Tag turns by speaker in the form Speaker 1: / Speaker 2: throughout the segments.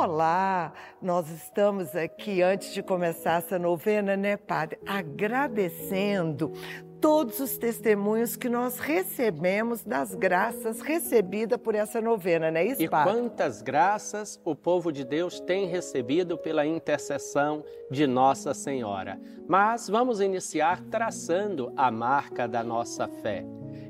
Speaker 1: Olá, nós estamos aqui antes de começar essa novena, né, Padre? Agradecendo todos os testemunhos que nós recebemos das graças recebidas por essa novena, né,
Speaker 2: isso, E padre? quantas graças o povo de Deus tem recebido pela intercessão de Nossa Senhora. Mas vamos iniciar traçando a marca da nossa fé.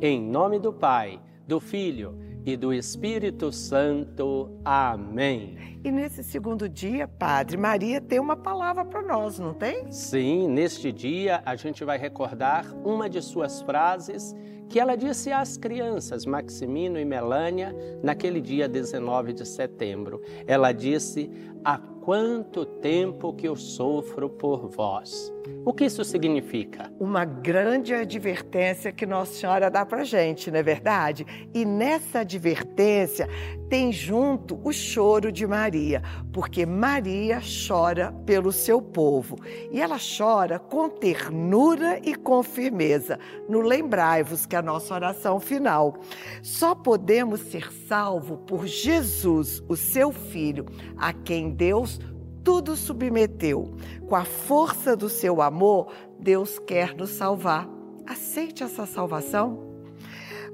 Speaker 2: Em nome do Pai, do Filho e do Espírito Santo. Amém.
Speaker 1: E nesse segundo dia, Padre, Maria tem uma palavra para nós, não tem?
Speaker 2: Sim, neste dia a gente vai recordar uma de suas frases que ela disse às crianças, Maximino e Melânia, naquele dia 19 de setembro. Ela disse: Há quanto tempo que eu sofro por vós. O que isso significa?
Speaker 1: Uma grande advertência que Nossa Senhora dá para gente, não é verdade? E nessa advertência tem junto o choro de Maria, porque Maria chora pelo seu povo. E ela chora com ternura e com firmeza. No lembrai-vos que a nossa oração final. Só podemos ser salvos por Jesus, o seu filho, a quem Deus tudo submeteu. Com a força do seu amor, Deus quer nos salvar. Aceite essa salvação.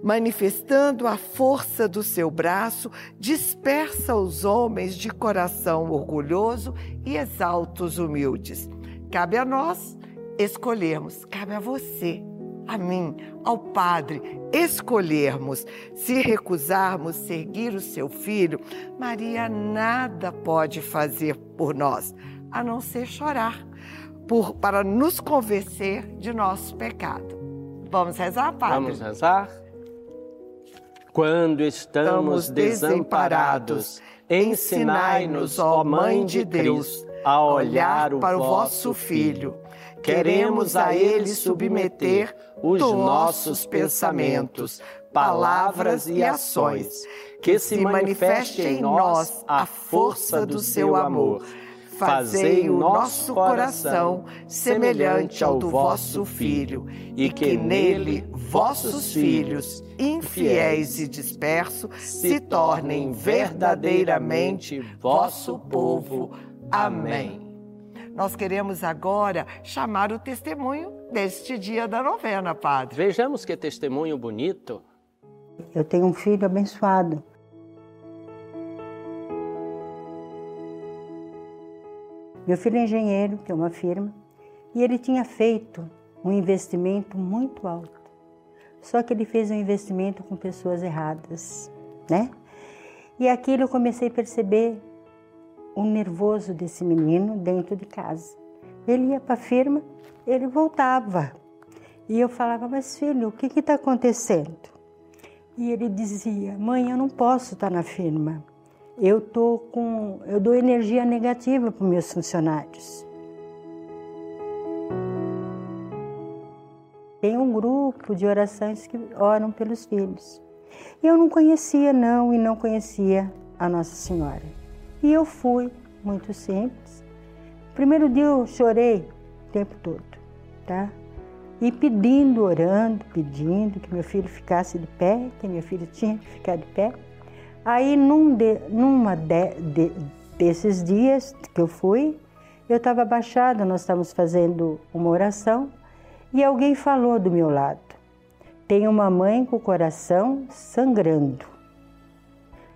Speaker 1: Manifestando a força do seu braço, dispersa os homens de coração orgulhoso e exalta os humildes. Cabe a nós escolhermos, cabe a você a mim, ao Padre, escolhermos, se recusarmos seguir o seu filho, Maria nada pode fazer por nós, a não ser chorar, por, para nos convencer de nosso pecado. Vamos rezar, Padre?
Speaker 2: Vamos rezar. Quando estamos desamparados, ensinai-nos, ó Mãe de Deus, a olhar para o vosso Filho Queremos a Ele submeter os nossos pensamentos, palavras e ações, que se manifeste em nós a força do seu amor. Fazei o nosso coração semelhante ao do vosso Filho, e que nele vossos filhos, infiéis e dispersos, se tornem verdadeiramente vosso povo. Amém.
Speaker 1: Nós queremos agora chamar o testemunho deste dia da novena, Padre.
Speaker 2: Vejamos que testemunho bonito.
Speaker 3: Eu tenho um filho abençoado. Meu filho é engenheiro, tem uma firma, e ele tinha feito um investimento muito alto. Só que ele fez um investimento com pessoas erradas, né? E aquilo eu comecei a perceber o nervoso desse menino dentro de casa. Ele ia para a firma, ele voltava. E eu falava, mas filho, o que está acontecendo? E ele dizia, mãe, eu não posso estar tá na firma. Eu tô com, eu dou energia negativa para meus funcionários. Tem um grupo de orações que oram pelos filhos. Eu não conhecia não e não conhecia a Nossa Senhora. E eu fui, muito simples. Primeiro dia eu chorei o tempo todo, tá? E pedindo, orando, pedindo que meu filho ficasse de pé, que meu filho tinha que ficar de pé. Aí, num de, numa de, de, desses dias que eu fui, eu estava abaixada, nós estávamos fazendo uma oração e alguém falou do meu lado: tem uma mãe com o coração sangrando,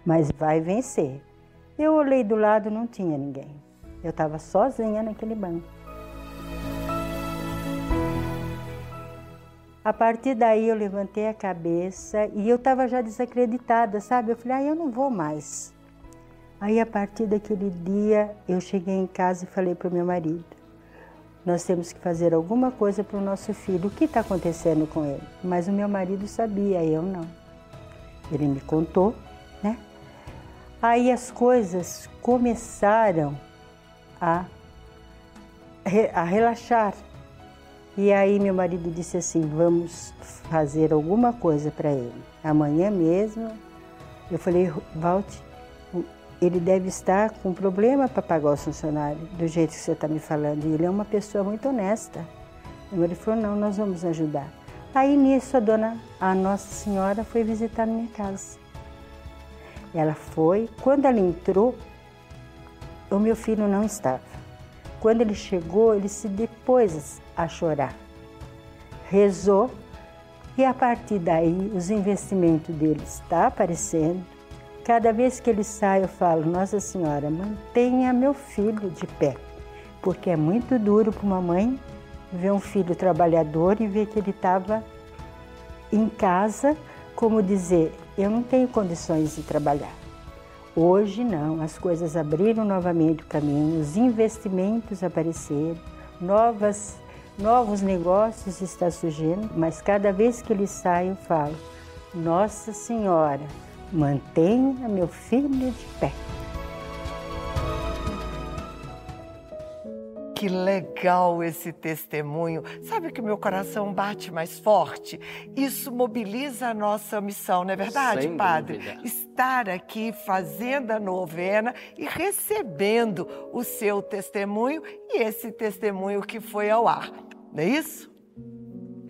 Speaker 3: mas vai vencer. Eu olhei do lado, não tinha ninguém. Eu estava sozinha naquele banco. A partir daí eu levantei a cabeça e eu estava já desacreditada, sabe? Eu falei, ah, eu não vou mais. Aí a partir daquele dia eu cheguei em casa e falei para o meu marido, nós temos que fazer alguma coisa para o nosso filho, o que está acontecendo com ele? Mas o meu marido sabia, eu não. Ele me contou? Aí as coisas começaram a, a relaxar. E aí meu marido disse assim: vamos fazer alguma coisa para ele. Amanhã mesmo. Eu falei, Walt, ele deve estar com problema para pagar o funcionário, do jeito que você está me falando. E ele é uma pessoa muito honesta. Ele falou, não, nós vamos ajudar. Aí nisso a dona, a Nossa Senhora foi visitar minha casa. Ela foi, quando ela entrou, o meu filho não estava. Quando ele chegou, ele se depois a chorar. Rezou e a partir daí os investimentos dele está aparecendo. Cada vez que ele sai, eu falo: Nossa Senhora, mantenha meu filho de pé, porque é muito duro para uma mãe ver um filho trabalhador e ver que ele estava em casa, como dizer: Eu não tenho condições de trabalhar. Hoje não, as coisas abriram novamente o caminho, os investimentos apareceram, novas, novos negócios estão surgindo, mas cada vez que ele sai eu falo, Nossa Senhora, mantenha meu filho de pé.
Speaker 1: Que legal esse testemunho. Sabe que meu coração bate mais forte? Isso mobiliza a nossa missão, não é verdade,
Speaker 2: Sem
Speaker 1: Padre?
Speaker 2: Dúvida.
Speaker 1: Estar aqui fazendo a novena e recebendo o seu testemunho e esse testemunho que foi ao ar. Não é isso?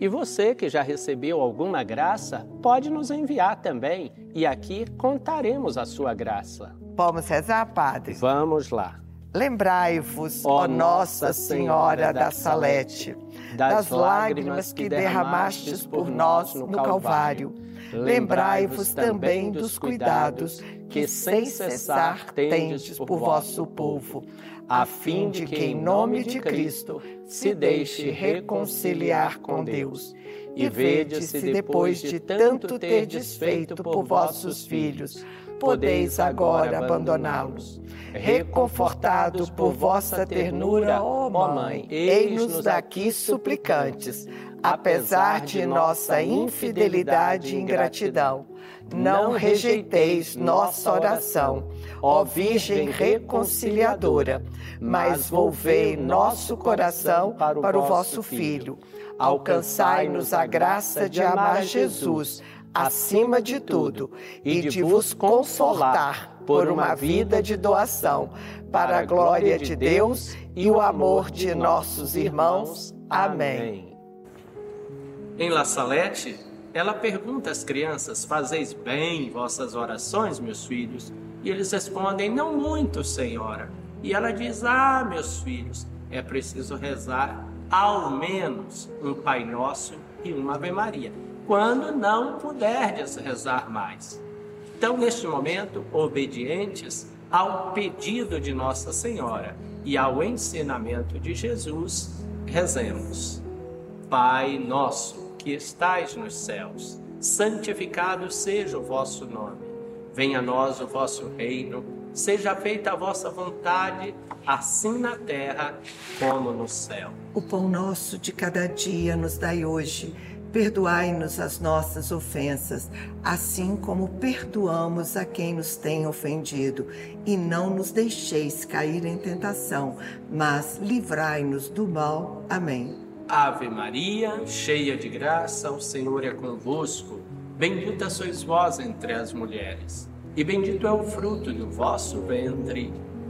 Speaker 2: E você que já recebeu alguma graça, pode nos enviar também. E aqui contaremos a sua graça.
Speaker 1: Vamos rezar, Padre?
Speaker 2: Vamos lá.
Speaker 1: Lembrai-vos, ó Nossa Senhora da Salete, das lágrimas que derramastes por nós no Calvário. Lembrai-vos também dos cuidados que sem cessar tendes por vosso povo, a fim de que, em nome de Cristo, se deixe reconciliar com Deus. E vede se depois de tanto terdes feito por vossos filhos, podeis agora abandoná-los. Reconfortados por vossa ternura, ó Mãe, eis-nos daqui suplicantes, apesar de nossa infidelidade e ingratidão. Não rejeiteis nossa oração, ó Virgem reconciliadora, mas volvei nosso coração para o vosso Filho. Alcançai-nos a graça de amar Jesus acima de tudo e de vos consolar por uma vida de doação, para a glória de Deus e o amor de nossos irmãos. Amém.
Speaker 2: Em La Salete, ela pergunta às crianças: Fazeis bem vossas orações, meus filhos? E eles respondem: Não muito, Senhora. E ela diz: Ah, meus filhos, é preciso rezar ao menos um Pai Nosso e uma Ave Maria, quando não puderdes rezar mais. Então, neste momento, obedientes ao pedido de Nossa Senhora e ao ensinamento de Jesus, rezemos. Pai nosso que estais nos céus, santificado seja o vosso nome. Venha a nós o vosso reino, seja feita a vossa vontade, assim na terra como no céu.
Speaker 1: O pão nosso de cada dia nos dai hoje. Perdoai-nos as nossas ofensas, assim como perdoamos a quem nos tem ofendido. E não nos deixeis cair em tentação, mas livrai-nos do mal. Amém.
Speaker 2: Ave Maria, cheia de graça, o Senhor é convosco. Bendita sois vós entre as mulheres, e bendito é o fruto do vosso ventre,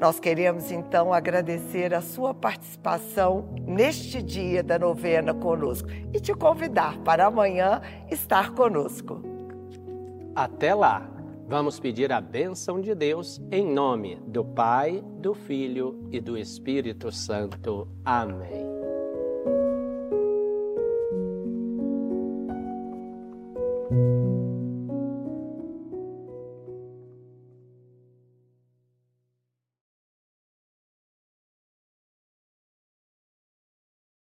Speaker 1: Nós queremos então agradecer a sua participação neste dia da novena conosco e te convidar para amanhã estar conosco.
Speaker 2: Até lá, vamos pedir a bênção de Deus em nome do Pai, do Filho e do Espírito Santo. Amém.